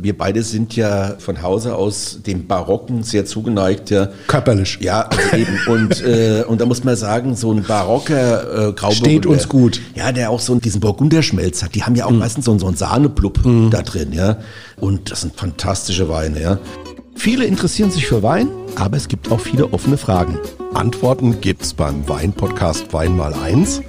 Wir beide sind ja von Hause aus dem Barocken sehr zugeneigt. Ja. Körperlich. Ja, also eben. Und, äh, und da muss man sagen, so ein barocker äh, Grauburgunder. Steht uns gut. Ja, der auch so diesen Burgunderschmelz hat. Die haben ja auch mm. meistens so, so einen Sahneblub mm. da drin. ja. Und das sind fantastische Weine. ja. Viele interessieren sich für Wein, aber es gibt auch viele offene Fragen. Antworten gibt's beim Wein-Podcast Wein mal eins.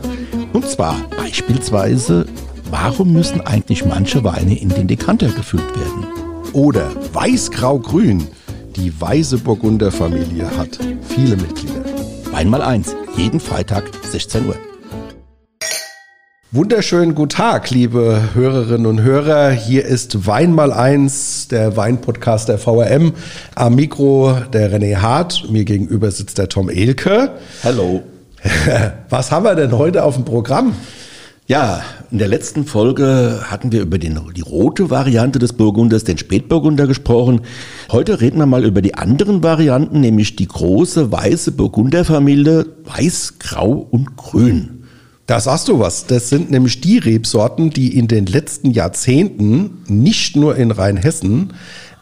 Und zwar beispielsweise, Warum müssen eigentlich manche Weine in den Dekanter gefüllt werden? Oder Weiß-Grau-Grün. Die Weiße Burgunder Familie hat viele Mitglieder. Wein mal eins, jeden Freitag 16 Uhr. Wunderschönen guten Tag, liebe Hörerinnen und Hörer. Hier ist Wein mal eins, der Weinpodcast der VRM. Am Mikro der René Hart. Mir gegenüber sitzt der Tom Elke. Hallo. Was haben wir denn heute auf dem Programm? Ja, in der letzten Folge hatten wir über den, die rote Variante des Burgunders, den Spätburgunder gesprochen. Heute reden wir mal über die anderen Varianten, nämlich die große weiße Burgunderfamilie, weiß, grau und grün. Da sagst du was. Das sind nämlich die Rebsorten, die in den letzten Jahrzehnten nicht nur in Rheinhessen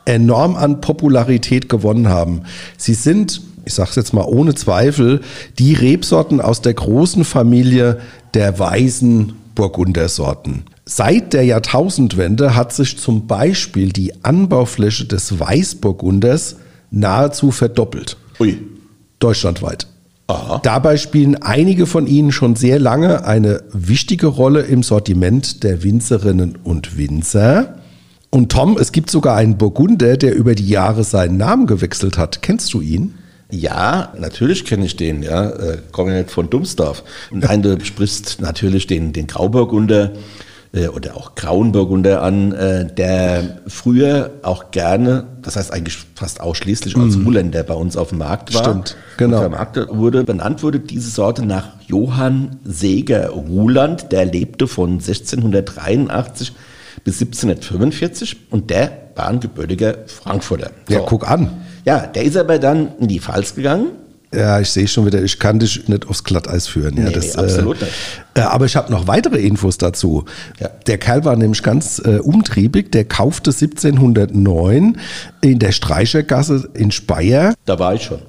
enorm an Popularität gewonnen haben. Sie sind ich sage es jetzt mal ohne Zweifel, die Rebsorten aus der großen Familie der weißen Burgundersorten. Seit der Jahrtausendwende hat sich zum Beispiel die Anbaufläche des Weißburgunders nahezu verdoppelt. Ui. Deutschlandweit. Aha. Dabei spielen einige von ihnen schon sehr lange eine wichtige Rolle im Sortiment der Winzerinnen und Winzer. Und Tom, es gibt sogar einen Burgunder, der über die Jahre seinen Namen gewechselt hat. Kennst du ihn? Ja, natürlich kenne ich den, ja. Äh, komme ja nicht von Dummsdorf. Nein, du sprichst natürlich den, den Grauburgunder äh, oder auch Grauenburgunder an, äh, der früher auch gerne, das heißt eigentlich fast ausschließlich als Ruländer bei uns auf dem Markt war. Stimmt, genau. Vermarktet wurde, benannt wurde diese Sorte nach Johann Seger Ruland, der lebte von 1683 bis 1745 und der war ein gebürtiger Frankfurter. So. Ja, guck an. Ja, der ist aber dann in die Pfalz gegangen. Ja, ich sehe schon wieder, ich kann dich nicht aufs Glatteis führen. Ja, nee, das, absolut äh, nicht. Äh, aber ich habe noch weitere Infos dazu. Ja. Der Kerl war nämlich ganz äh, umtriebig. Der kaufte 1709 in der Streichergasse in Speyer. Da war ich schon.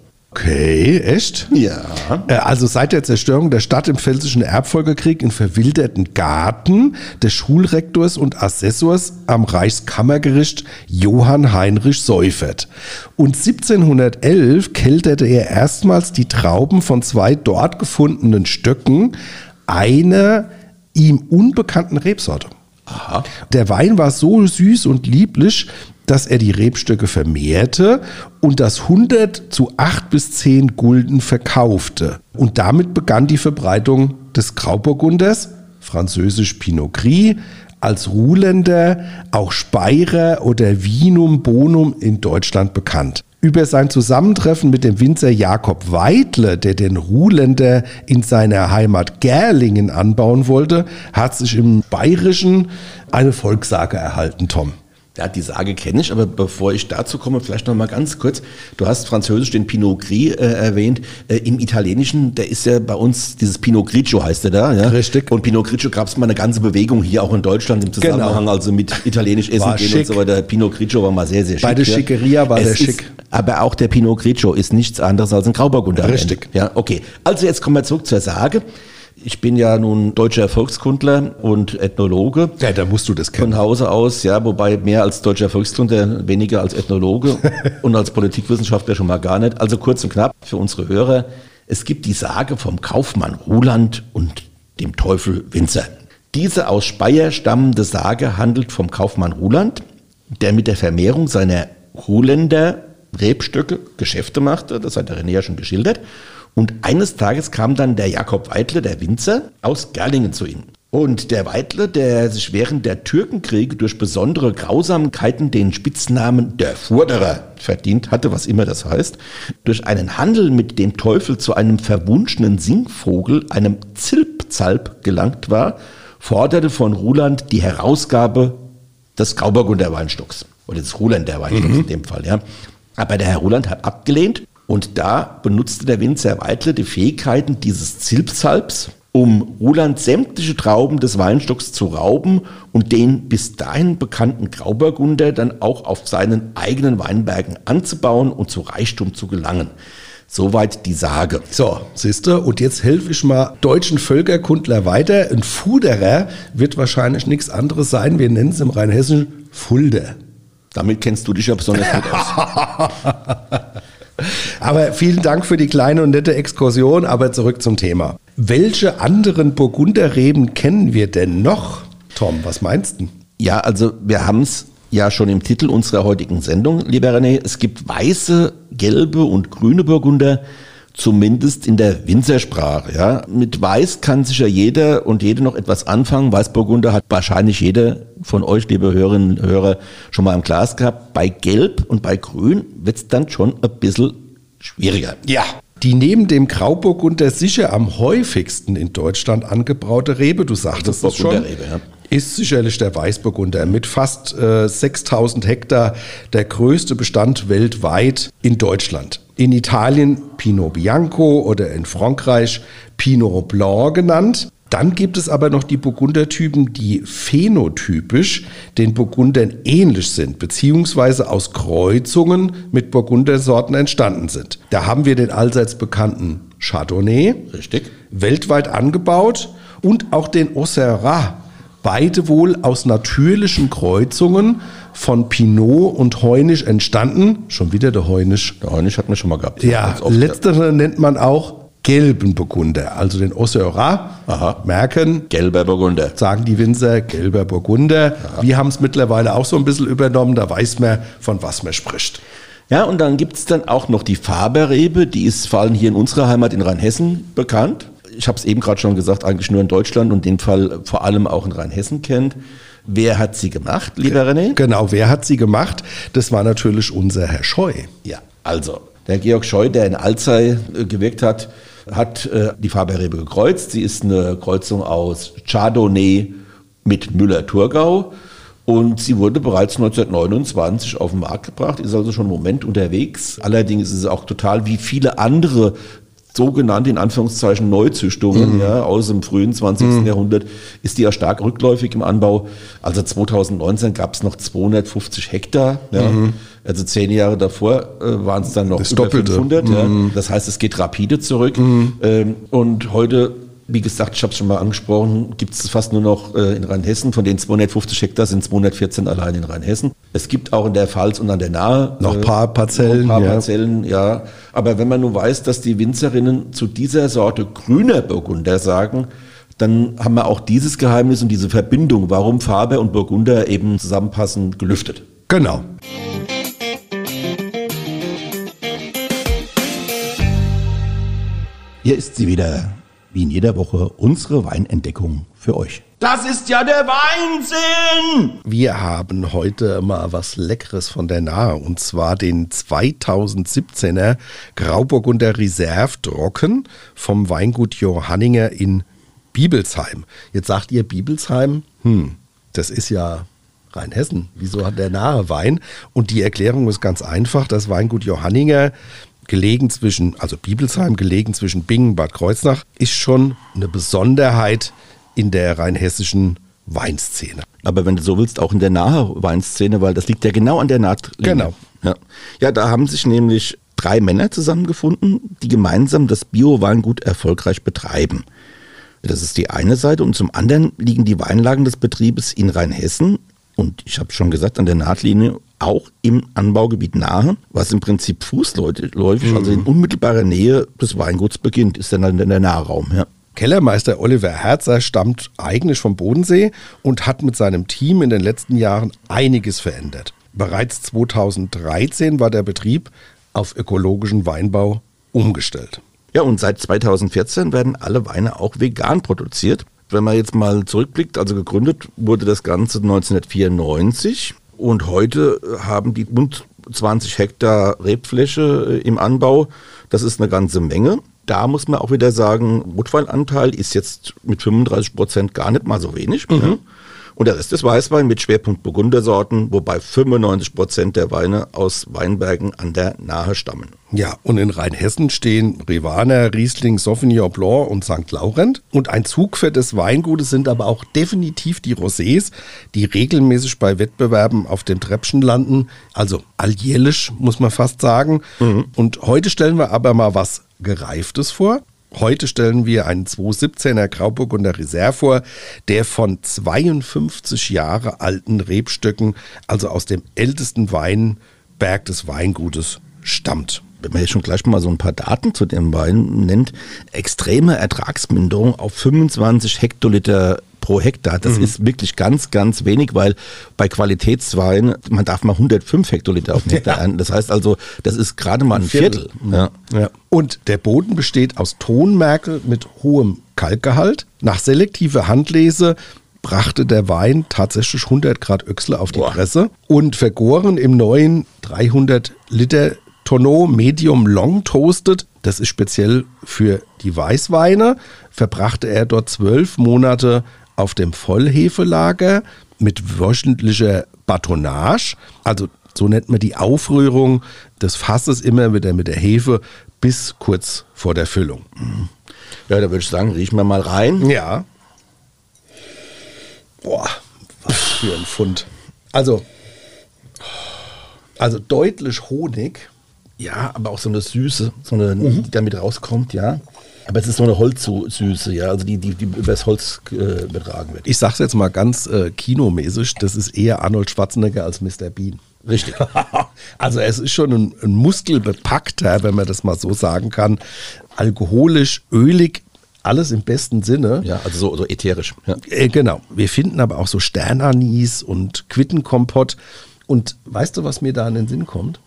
Okay, echt? Ja. Äh, also seit der Zerstörung der Stadt im Pfälzischen Erbfolgekrieg in verwilderten Garten des Schulrektors und Assessors am Reichskammergericht Johann Heinrich Seufert. Und 1711 kelterte er erstmals die Trauben von zwei dort gefundenen Stöcken einer ihm unbekannten Rebsorte. Aha. Der Wein war so süß und lieblich, dass er die Rebstöcke vermehrte und das 100 zu 8 bis 10 Gulden verkaufte. Und damit begann die Verbreitung des Grauburgunders, französisch Pinot Gris, als Ruhländer, auch Speyerer oder Vinum Bonum in Deutschland bekannt. Über sein Zusammentreffen mit dem Winzer Jakob Weidle, der den Ruhländer in seiner Heimat Gerlingen anbauen wollte, hat sich im Bayerischen eine Volkssage erhalten, Tom. Ja, die Sage kenne ich, aber bevor ich dazu komme, vielleicht noch mal ganz kurz. Du hast französisch den Pinot Gris äh, erwähnt. Äh, Im Italienischen, der ist ja bei uns, dieses Pinot Grigio heißt der da. Ja? Richtig. Und Pinot Grigio gab es mal eine ganze Bewegung hier auch in Deutschland im Zusammenhang, genau. also mit italienisch Essen gehen schick. und so weiter. Pinot Grigio war mal sehr, sehr schick. Bei der Schickeria war es der schick. Ist, aber auch der Pinot Grigio ist nichts anderes als ein Grauburgunder. Richtig. Ja, okay. Also jetzt kommen wir zurück zur Sage. Ich bin ja nun deutscher Volkskundler und Ethnologe. Ja, da musst du das kennen. Von Hause aus, ja, wobei mehr als deutscher Volkskundler, weniger als Ethnologe und als Politikwissenschaftler schon mal gar nicht. Also kurz und knapp für unsere Hörer. Es gibt die Sage vom Kaufmann Ruland und dem Teufel Winzer. Diese aus Speyer stammende Sage handelt vom Kaufmann Ruland, der mit der Vermehrung seiner Ruländer Rebstöcke Geschäfte machte, das hat der René ja schon geschildert, und eines Tages kam dann der Jakob Weidle, der Winzer, aus Gerlingen zu ihnen. Und der Weidle, der sich während der Türkenkriege durch besondere Grausamkeiten den Spitznamen der Furderer verdient hatte, was immer das heißt, durch einen Handel mit dem Teufel zu einem verwunschenen Singvogel, einem Zilpzalp, gelangt war, forderte von Ruland die Herausgabe des Grauburgunder Weinstocks. Oder des Ruländer Weinstocks mhm. in dem Fall, ja. Aber der Herr Ruland hat abgelehnt und da benutzte der Winzer Weidle die Fähigkeiten dieses Zilpsalps um Roland sämtliche Trauben des Weinstocks zu rauben und den bis dahin bekannten Grauburgunder dann auch auf seinen eigenen Weinbergen anzubauen und zu Reichtum zu gelangen. Soweit die Sage. So, siehst du, und jetzt helfe ich mal deutschen Völkerkundler weiter. Ein Fuderer wird wahrscheinlich nichts anderes sein. Wir nennen es im Rheinhessischen Fulder. Damit kennst du dich ja besonders gut aus. aber vielen Dank für die kleine und nette Exkursion. Aber zurück zum Thema. Welche anderen Burgunderreben kennen wir denn noch? Tom, was meinst du? Ja, also wir haben es ja schon im Titel unserer heutigen Sendung, lieber René. Es gibt weiße, gelbe und grüne Burgunder, zumindest in der Winzersprache. Ja. Mit Weiß kann sicher jeder und jede noch etwas anfangen. Weißburgunder hat wahrscheinlich jeder von euch, liebe Hörerinnen und Hörer, schon mal im Glas gehabt. Bei Gelb und bei Grün wird es dann schon ein bisschen schwieriger. Ja. Die neben dem Grauburgunder sicher am häufigsten in Deutschland angebraute Rebe, du sagtest es schon, ja ist sicherlich der Weißburgunder mit fast äh, 6000 Hektar der größte Bestand weltweit in Deutschland. In Italien Pinot Bianco oder in Frankreich Pinot Blanc genannt. Dann gibt es aber noch die Burgundertypen, die phänotypisch den Burgundern ähnlich sind, beziehungsweise aus Kreuzungen mit Burgundersorten entstanden sind. Da haben wir den allseits bekannten Chardonnay, Richtig. weltweit angebaut, und auch den Auxerrois, beide wohl aus natürlichen Kreuzungen von Pinot und Heunisch entstanden. Schon wieder der Heunisch. Der Heunisch hatten wir schon mal gehabt. Ja, letztere nennt man auch gelben Burgunder, also den Auxerrois. Merken. Gelber Burgunder. Sagen die Winzer, gelber Burgunder. Aha. Wir haben es mittlerweile auch so ein bisschen übernommen, da weiß man, von was man spricht. Ja, und dann gibt es dann auch noch die Faberrebe, die ist vor allem hier in unserer Heimat in Rheinhessen bekannt ich habe es eben gerade schon gesagt, eigentlich nur in Deutschland und den Fall vor allem auch in Rheinhessen kennt. Wer hat sie gemacht, lieber René? Genau, wer hat sie gemacht? Das war natürlich unser Herr Scheu. Ja, also der Georg Scheu, der in Alzey äh, gewirkt hat, hat äh, die Faberrebe gekreuzt. Sie ist eine Kreuzung aus Chardonnay mit Müller-Thurgau. Und sie wurde bereits 1929 auf den Markt gebracht, ist also schon einen Moment unterwegs. Allerdings ist es auch total wie viele andere sogenannte, in Anführungszeichen, Neuzüchtungen mhm. ja, aus dem frühen 20. Mhm. Jahrhundert, ist die ja stark rückläufig im Anbau. Also 2019 gab es noch 250 Hektar. Ja. Mhm. Also zehn Jahre davor äh, waren es dann noch das über Doppelte. 500. Ja. Mhm. Das heißt, es geht rapide zurück. Mhm. Ähm, und heute wie gesagt, ich habe es schon mal angesprochen, gibt es fast nur noch äh, in Rheinhessen. Von den 250 Hektar sind 214 allein in Rheinhessen. Es gibt auch in der Pfalz und an der Nahe noch ein paar Parzellen. Noch paar ja. Parzellen, ja. Aber wenn man nun weiß, dass die Winzerinnen zu dieser Sorte grüner Burgunder sagen, dann haben wir auch dieses Geheimnis und diese Verbindung, warum Farbe und Burgunder eben zusammenpassen, gelüftet. Genau. Hier ist sie wieder, wie in jeder Woche unsere Weinentdeckung für euch. Das ist ja der Weinsinn! Wir haben heute mal was Leckeres von der Nahe und zwar den 2017er Grauburgunder Reserve Trocken vom Weingut Johanninger in Bibelsheim. Jetzt sagt ihr Bibelsheim, hm, das ist ja Rheinhessen. Wieso hat der nahe Wein? Und die Erklärung ist ganz einfach. Das Weingut Johanninger gelegen zwischen, also Bibelsheim, gelegen zwischen Bingen Bad Kreuznach, ist schon eine Besonderheit in der rheinhessischen Weinszene. Aber wenn du so willst, auch in der nahe Weinszene, weil das liegt ja genau an der Nahtlinie. Genau. Ja. ja, da haben sich nämlich drei Männer zusammengefunden, die gemeinsam das Bio-Weingut erfolgreich betreiben. Das ist die eine Seite und zum anderen liegen die Weinlagen des Betriebes in Rheinhessen und ich habe schon gesagt, an der Nahtlinie auch im Anbaugebiet nahe, was im Prinzip fußläufig, mhm. also in unmittelbarer Nähe des Weinguts beginnt, ist dann in der Nahraum. Ja. Kellermeister Oliver Herzer stammt eigentlich vom Bodensee und hat mit seinem Team in den letzten Jahren einiges verändert. Bereits 2013 war der Betrieb auf ökologischen Weinbau umgestellt. Ja, und seit 2014 werden alle Weine auch vegan produziert. Wenn man jetzt mal zurückblickt, also gegründet wurde das Ganze 1994 und heute haben die rund 20 Hektar Rebfläche äh, im Anbau. Das ist eine ganze Menge. Da muss man auch wieder sagen, Rotweinanteil ist jetzt mit 35 Prozent gar nicht mal so wenig. Mhm. Ja. Und der Rest ist Weißwein mit Schwerpunkt Burgundersorten, wobei 95 Prozent der Weine aus Weinbergen an der Nahe stammen. Ja, und in Rheinhessen stehen Rivaner, Riesling, Sauvignon Blanc und St. Laurent. Und ein Zugpferd des Weingutes sind aber auch definitiv die Rosés, die regelmäßig bei Wettbewerben auf dem Treppchen landen. Also alljährlich, muss man fast sagen. Mhm. Und heute stellen wir aber mal was Gereiftes vor. Heute stellen wir einen 217er Grauburgunder Reserve vor, der von 52 Jahre alten Rebstöcken, also aus dem ältesten Weinberg des Weingutes, stammt wenn man jetzt schon gleich mal so ein paar Daten zu dem Wein nennt, extreme Ertragsminderung auf 25 Hektoliter pro Hektar. Das mhm. ist wirklich ganz, ganz wenig, weil bei Qualitätswein, man darf mal 105 Hektoliter auf den Hektar ja. ernten. Das heißt also, das ist gerade mal ein, ein Viertel. Viertel. Ja. Ja. Und der Boden besteht aus Tonmerkel mit hohem Kalkgehalt. Nach selektiver Handlese brachte der Wein tatsächlich 100 Grad Öchsle auf die Boah. Presse und vergoren im neuen 300 Liter Tonneau Medium Long Toasted. Das ist speziell für die Weißweine. Verbrachte er dort zwölf Monate auf dem Vollhefelager mit wöchentlicher Batonnage. Also so nennt man die Aufrührung des Fasses immer wieder mit der Hefe bis kurz vor der Füllung. Ja, da würde ich sagen, riechen wir mal rein. Ja. Boah, was für ein Fund. Also, also deutlich Honig. Ja, aber auch so eine Süße, so eine, mhm. die damit rauskommt, ja. Aber es ist so eine Holzsüße, ja, also die, die, die übers Holz äh, betragen wird. Ich sag's jetzt mal ganz äh, kinomäßig, das ist eher Arnold Schwarzenegger als Mr. Bean. Richtig. also es ist schon ein, ein muskelbepackter, wenn man das mal so sagen kann. Alkoholisch, ölig, alles im besten Sinne. Ja, also so, so ätherisch. Ja. Äh, genau. Wir finden aber auch so Sternanis und Quittenkompott. Und weißt du, was mir da in den Sinn kommt?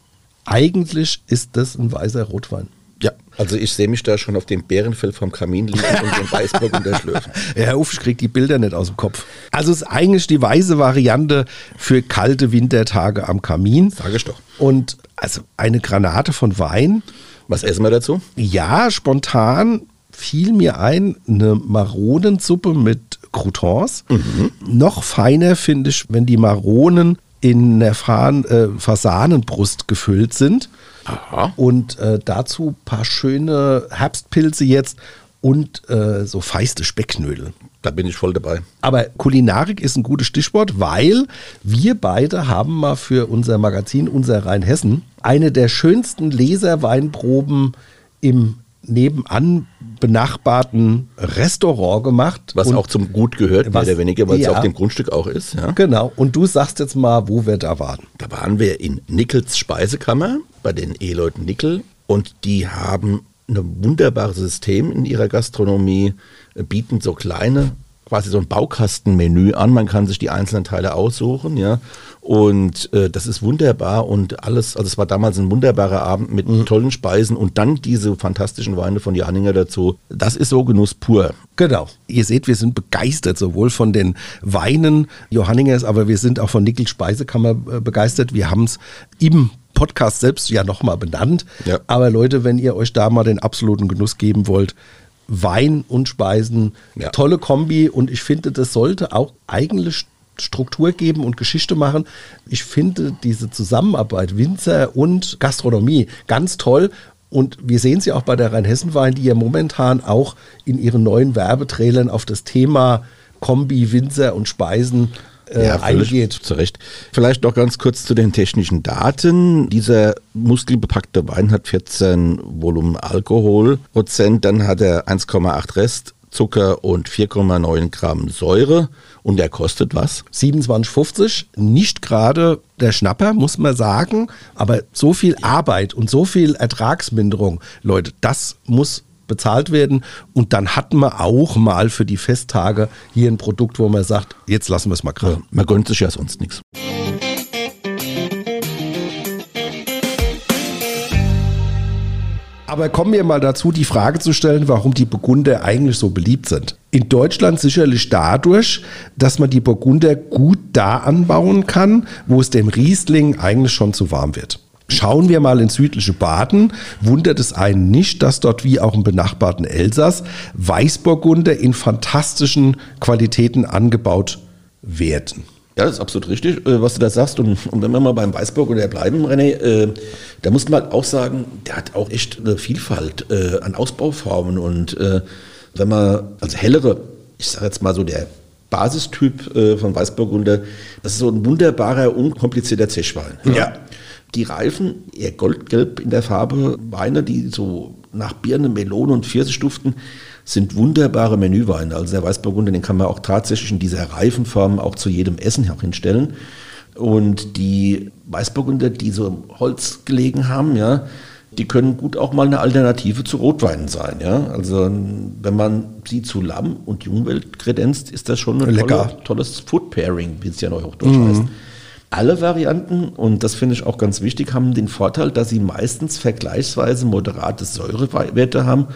Eigentlich ist das ein weißer Rotwein. Ja, also ich sehe mich da schon auf dem Bärenfell vom Kamin liegen und den Weißburg unterschlürfen. Herr Uff, ich krieg die Bilder nicht aus dem Kopf. Also es ist eigentlich die weiße Variante für kalte Wintertage am Kamin. Sag ich doch. Und also eine Granate von Wein. Was essen wir dazu? Ja, spontan fiel mir ein, eine Maronensuppe mit Croutons. Mhm. Noch feiner finde ich, wenn die Maronen in der äh, Fasanenbrust gefüllt sind. Aha. Und äh, dazu ein paar schöne Herbstpilze jetzt und äh, so feiste Specknödel. Da bin ich voll dabei. Aber Kulinarik ist ein gutes Stichwort, weil wir beide haben mal für unser Magazin, unser Rheinhessen, eine der schönsten Leserweinproben im nebenan benachbarten Restaurant gemacht. Was auch zum Gut gehört, mehr oder weniger, weil es auf dem Grundstück auch ist. Ja. Genau. Und du sagst jetzt mal, wo wir da waren. Da waren wir in Nickels Speisekammer bei den Eheleuten Nickel und die haben ein wunderbares System in ihrer Gastronomie, bieten so kleine quasi so ein Baukastenmenü an. Man kann sich die einzelnen Teile aussuchen, ja. Und äh, das ist wunderbar und alles, also es war damals ein wunderbarer Abend mit mhm. tollen Speisen und dann diese fantastischen Weine von Janinger dazu. Das ist so Genuss pur. Genau. Ihr seht, wir sind begeistert, sowohl von den Weinen Johanningers, aber wir sind auch von Nickel Speisekammer äh, begeistert. Wir haben es im Podcast selbst ja nochmal benannt. Ja. Aber Leute, wenn ihr euch da mal den absoluten Genuss geben wollt, Wein und Speisen. Ja. Tolle Kombi und ich finde, das sollte auch eigentlich Struktur geben und Geschichte machen. Ich finde diese Zusammenarbeit Winzer und Gastronomie ganz toll. Und wir sehen sie auch bei der Rheinhessen-Wein, die ja momentan auch in ihren neuen Werbetrailern auf das Thema Kombi, Winzer und Speisen äh, ja, eingeht. Zu Recht. Vielleicht noch ganz kurz zu den technischen Daten. Dieser muskelbepackte Wein hat 14 Volumen Alkoholprozent, dann hat er 1,8 Rest. Zucker und 4,9 Gramm Säure. Und er kostet was? 27,50. Nicht gerade der Schnapper, muss man sagen. Aber so viel Arbeit und so viel Ertragsminderung, Leute, das muss bezahlt werden. Und dann hatten wir auch mal für die Festtage hier ein Produkt, wo man sagt, jetzt lassen wir es mal gerade. Ja, man gönnt sich ja sonst nichts. Aber kommen wir mal dazu, die Frage zu stellen, warum die Burgunder eigentlich so beliebt sind. In Deutschland sicherlich dadurch, dass man die Burgunder gut da anbauen kann, wo es dem Riesling eigentlich schon zu warm wird. Schauen wir mal ins südliche Baden, wundert es einen nicht, dass dort wie auch im benachbarten Elsass Weißburgunder in fantastischen Qualitäten angebaut werten. Ja, das ist absolut richtig, äh, was du da sagst. Und, und wenn wir mal beim Weißburgunder bleiben, René, äh, da muss man auch sagen, der hat auch echt eine Vielfalt äh, an Ausbauformen. Und äh, wenn man, also hellere, ich sage jetzt mal so der Basistyp äh, von Weißburgunder, das ist so ein wunderbarer, unkomplizierter Zechwein. Ja. Die Reifen, eher goldgelb in der Farbe, Weine, die so nach Birne, Melone und Pfirsich duften, sind wunderbare Menüweine. Also der Weißburgunder, den kann man auch tatsächlich in dieser Reifenform auch zu jedem Essen auch hinstellen. Und die Weißburgunder, die so im Holz gelegen haben, ja, die können gut auch mal eine Alternative zu Rotweinen sein. Ja? Also wenn man sie zu Lamm und Jungwelt kredenzt, ist das schon ein tolle, tolles Food Pairing, wie es ja neuhochdeutsch mhm. heißt. Alle Varianten, und das finde ich auch ganz wichtig, haben den Vorteil, dass sie meistens vergleichsweise moderate Säurewerte haben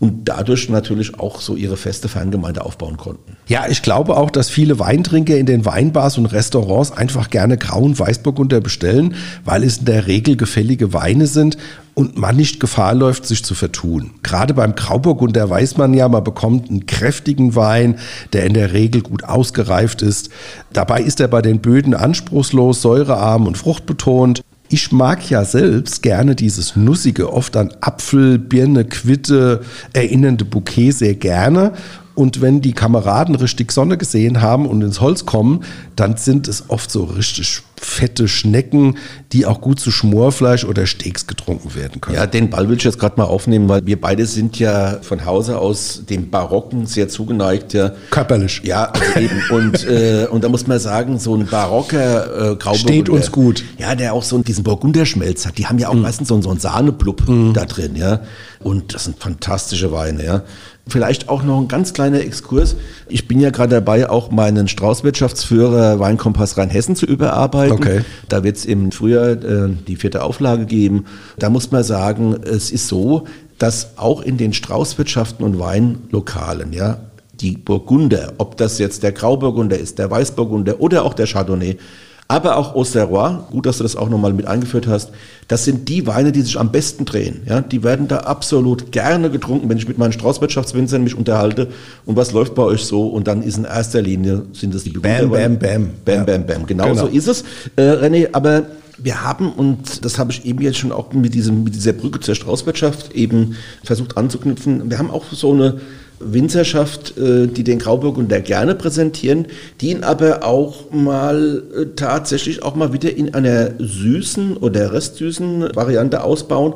und dadurch natürlich auch so ihre feste Fangemeinde aufbauen konnten. Ja, ich glaube auch, dass viele Weintrinker in den Weinbars und Restaurants einfach gerne grauen Weißburgunder bestellen, weil es in der Regel gefällige Weine sind und man nicht Gefahr läuft, sich zu vertun. Gerade beim Grauburgunder weiß man ja, man bekommt einen kräftigen Wein, der in der Regel gut ausgereift ist. Dabei ist er bei den Böden anspruchslos, säurearm und fruchtbetont. Ich mag ja selbst gerne dieses nussige, oft an Apfel, Birne, Quitte erinnernde Bouquet sehr gerne. Und wenn die Kameraden richtig Sonne gesehen haben und ins Holz kommen, dann sind es oft so richtig fette Schnecken, die auch gut zu Schmorfleisch oder Steaks getrunken werden können. Ja, den Ball will ich jetzt gerade mal aufnehmen, weil wir beide sind ja von Hause aus dem Barocken sehr zugeneigt. Ja. Körperlich. Ja, also eben. Und, äh, und da muss man sagen, so ein barocker äh, Grauburgunder. Steht uns gut. Ja, der auch so diesen Burgunderschmelz hat. Die haben ja auch mhm. meistens so, so einen Sahneblub mhm. da drin. ja. Und das sind fantastische Weine. ja. Vielleicht auch noch ein ganz kleiner Exkurs. Ich bin ja gerade dabei, auch meinen Straußwirtschaftsführer Weinkompass Rheinhessen zu überarbeiten. Okay. Da wird es im Frühjahr äh, die vierte Auflage geben. Da muss man sagen, es ist so, dass auch in den Straußwirtschaften und Weinlokalen, ja, die Burgunder, ob das jetzt der Grauburgunder ist, der Weißburgunder oder auch der Chardonnay, aber auch Auxerrois, gut, dass du das auch nochmal mit eingeführt hast, das sind die Weine, die sich am besten drehen. Ja, die werden da absolut gerne getrunken, wenn ich mit meinen Straußwirtschaftswinzern mich unterhalte. Und was läuft bei euch so? Und dann ist in erster Linie, sind es die Bam, bam, bam. Bam, bam, bam. Genau, genau. so ist es. Äh, René, aber wir haben, und das habe ich eben jetzt schon auch mit, diesem, mit dieser Brücke zur Straußwirtschaft eben versucht anzuknüpfen, wir haben auch so eine Winzerschaft, äh, die den Grauburgunder gerne präsentieren, die ihn aber auch mal äh, tatsächlich auch mal wieder in einer süßen oder restsüßen Variante ausbauen.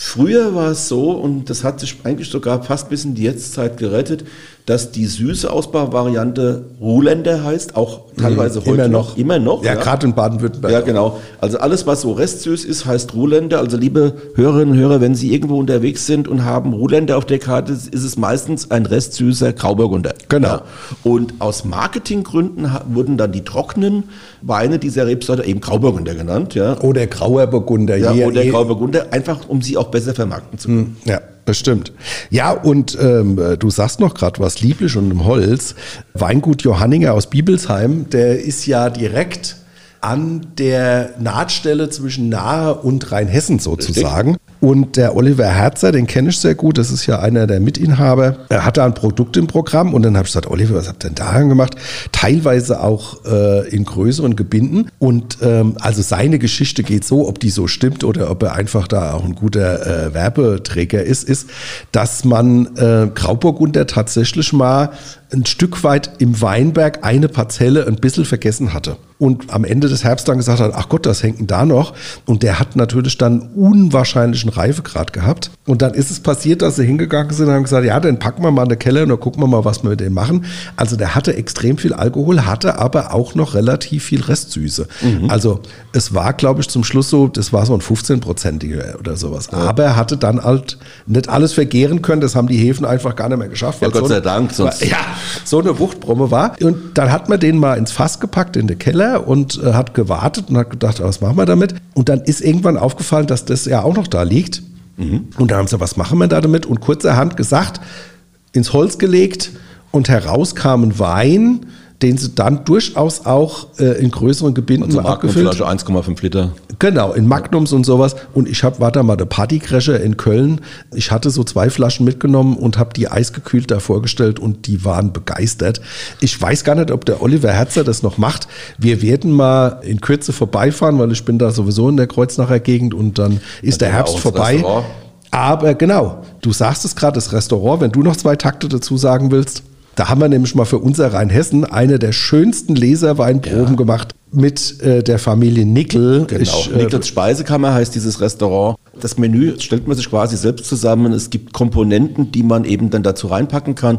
Früher war es so, und das hat sich eigentlich sogar fast bis in die Jetztzeit gerettet, dass die süße Ausbauvariante Ruhländer heißt, auch teilweise mhm, heute immer noch. Immer noch. Ja, ja. gerade in Baden-Württemberg. Ja, genau. Also alles, was so restsüß ist, heißt Ruhländer. Also liebe Hörerinnen und Hörer, wenn Sie irgendwo unterwegs sind und haben Ruhländer auf der Karte, ist es meistens ein restsüßer Grauburgunder. Genau. Ja. Und aus Marketinggründen wurden dann die trockenen Weine dieser Rebsorte eben Grauburgunder genannt. Ja. Oder Grauer Burgunder. Ja, oder Grauburgunder, einfach um sie auch besser vermarkten zu können. Hm, ja. Bestimmt. Ja, und ähm, du sagst noch gerade was, lieblich und im Holz. Weingut Johanninger aus Bibelsheim, der ist ja direkt an der Nahtstelle zwischen Nahe und Rheinhessen sozusagen. Richtig. Und der Oliver Herzer, den kenne ich sehr gut, das ist ja einer der Mitinhaber, er hat da ein Produkt im Programm und dann habe ich gesagt, Oliver, was habt ihr denn da gemacht? Teilweise auch äh, in größeren Gebinden. Und ähm, also seine Geschichte geht so, ob die so stimmt oder ob er einfach da auch ein guter äh, Werbeträger ist, ist, dass man äh, Grauburgunder tatsächlich mal ein Stück weit im Weinberg eine Parzelle ein bisschen vergessen hatte. Und am Ende des Herbst dann gesagt hat, ach Gott, das hängt da noch. Und der hat natürlich dann unwahrscheinlichen Reifegrad gehabt. Und dann ist es passiert, dass sie hingegangen sind und haben gesagt, ja, dann packen wir mal eine Keller und dann gucken wir mal, was wir mit dem machen. Also der hatte extrem viel Alkohol, hatte aber auch noch relativ viel Restsüße. Mhm. Also es war, glaube ich, zum Schluss so, das war so ein 15-prozentiger oder sowas. Ja. Aber er hatte dann halt nicht alles vergehren können. Das haben die Häfen einfach gar nicht mehr geschafft. Ja, Gott so sei Dank. Sonst ja, so eine Wuchtbrumme war. Und dann hat man den mal ins Fass gepackt in den Keller und äh, hat gewartet und hat gedacht, was machen wir damit? Und dann ist irgendwann aufgefallen, dass das ja auch noch da liegt. Mhm. Und da haben sie, was machen wir da damit? Und kurzerhand gesagt, ins Holz gelegt und heraus kam ein Wein, den sie dann durchaus auch äh, in größeren Gebinden Also abgefüllt. Magnumflasche 1,5 Liter. Genau, in Magnums und sowas. Und ich hab, war da mal der Partycrasher in Köln. Ich hatte so zwei Flaschen mitgenommen und habe die eisgekühlt da vorgestellt und die waren begeistert. Ich weiß gar nicht, ob der Oliver Herzer das noch macht. Wir werden mal in Kürze vorbeifahren, weil ich bin da sowieso in der Kreuznacher Gegend und dann ist der Ja, Herbst vorbei. Restaurant. Aber genau, du sagst es gerade, das Restaurant, wenn du noch zwei Takte dazu sagen willst, da haben wir nämlich mal für unser Rheinhessen eine der schönsten Leserweinproben gemacht mit äh, der Familie Nickel. Genau. Ich, äh, Nickels Speisekammer heißt dieses Restaurant. Das Menü stellt man sich quasi selbst zusammen. Es gibt Komponenten, die man eben dann dazu reinpacken kann.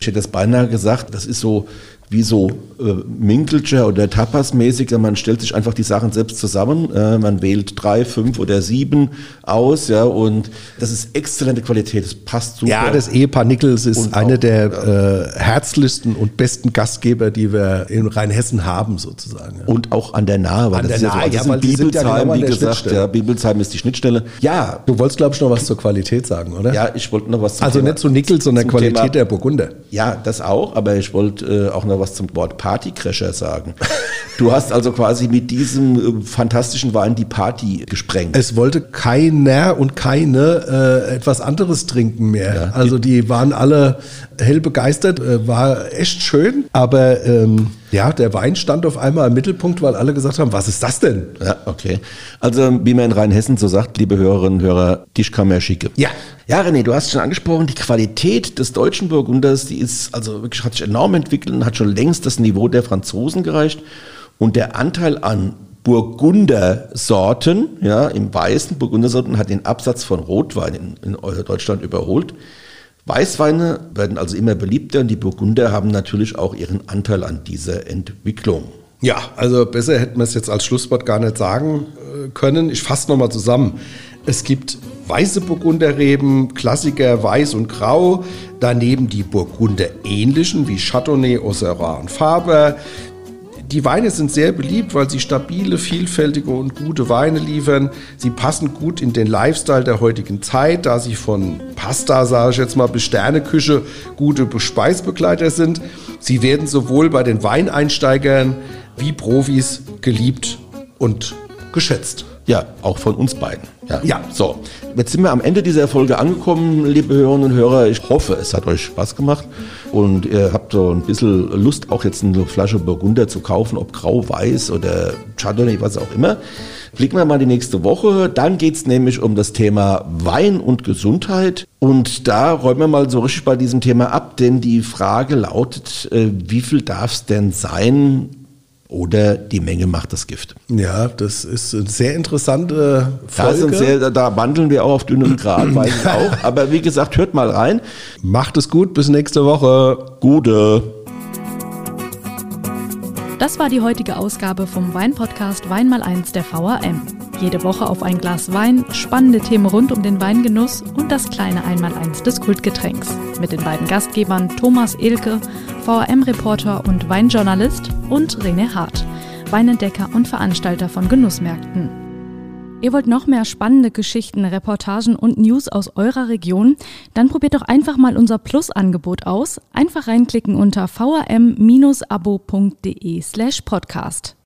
Ich hätte das beinahe gesagt, das ist so wie so äh, Minkelcher oder Tapas-mäßig. Man stellt sich einfach die Sachen selbst zusammen. Äh, man wählt drei, fünf oder sieben aus, ja, und das ist exzellente Qualität. Das passt super. Ja, das Ehepaar Nickels ist einer der äh, herzlichsten und besten Gastgeber, die wir in Rheinhessen haben, sozusagen. ja. Und auch an der Nahe, weil An das der ist ja, Nahe, so, ja, ein sind ja Bibelsheim, genau an wie gesagt. Ja, Bibelsheim ist die Schnittstelle. Ja, Du wolltest, glaube ich, noch was zur Qualität sagen, oder? ja, ich wollte noch was zum also Thema- nicht zu Nickel, sondern Qualität Thema- der Burgunder. Ja, das auch, aber ich wollte äh, auch noch was zum Wort Partycrasher sagen. Du hast also quasi mit diesem äh, fantastischen Wein die Party gesprengt. Es wollte keiner und keine äh, etwas anderes trinken mehr. Ja. also die waren alle hell begeistert, äh, war echt schön, aber ähm, ja, der Wein stand auf einmal im Mittelpunkt, weil alle gesagt haben, was ist das denn? Ja, okay. Also, wie man in Rheinhessen so sagt, liebe Hörerinnen und Hörer, man schicke. Ja. Ja, René, du hast schon angesprochen, die Qualität des deutschen Burgunders, die ist also wirklich, hat sich enorm entwickelt und hat schon längst das Niveau der Franzosen gereicht. Und der Anteil an Burgundersorten, ja, im weißen Burgundersorten hat den Absatz von Rotwein in, in Deutschland überholt. Weißweine werden also immer beliebter und die Burgunder haben natürlich auch ihren Anteil an dieser Entwicklung. Ja, also besser hätten wir es jetzt als Schlusswort gar nicht sagen äh, können. Ich fasse nochmal zusammen. Es gibt weiße Burgunderreben, Klassiker weiß und grau, daneben die Burgunder ähnlichen wie Chardonnay, Auxerrois und Faber. Die Weine sind sehr beliebt, weil sie stabile, vielfältige und gute Weine liefern. Sie passen gut in den Lifestyle der heutigen Zeit, da sie von Pasta, sage ich jetzt mal, bis Sterneküche gute Speisbegleiter sind. Sie werden sowohl bei den Weineinsteigern wie Profis geliebt und geschätzt. Ja, auch von uns beiden. Ja. Ja. So, jetzt sind wir am Ende dieser Folge angekommen, liebe Hörerinnen und Hörer. Ich hoffe, es hat euch Spaß gemacht und ihr habt so ein bisschen Lust, auch jetzt eine Flasche Burgunder zu kaufen, ob grau, weiß oder Chardonnay, was auch immer. Blicken wir mal die nächste Woche. Dann geht's nämlich um das Thema Wein und Gesundheit. Und da räumen wir mal so richtig bei diesem Thema ab, denn die Frage lautet, äh, wie viel darf es denn sein oder die Menge macht das Gift? Ja, das ist eine sehr interessante Folge. sehr, da wandeln wir auch auf dünnem Grat, weiß ich auch. Aber wie gesagt, hört mal rein. Macht es gut, bis nächste Woche. Gute. Das war die heutige Ausgabe vom Weinpodcast Wein mal eins der VAM. Jede Woche auf ein Glas Wein, spannende Themen rund um den Weingenuss und das kleine Einmaleins des Kultgetränks. Mit den beiden Gastgebern Thomas Elke, VAM-Reporter und Weinjournalist und René Hart, Weinentdecker und Veranstalter von Genussmärkten. Ihr wollt noch mehr spannende Geschichten, Reportagen und News aus eurer Region? Dann probiert doch einfach mal unser Plus-Angebot aus. Einfach reinklicken unter vam-abo.de slash podcast.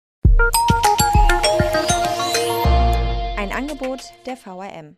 Angebot der VRM.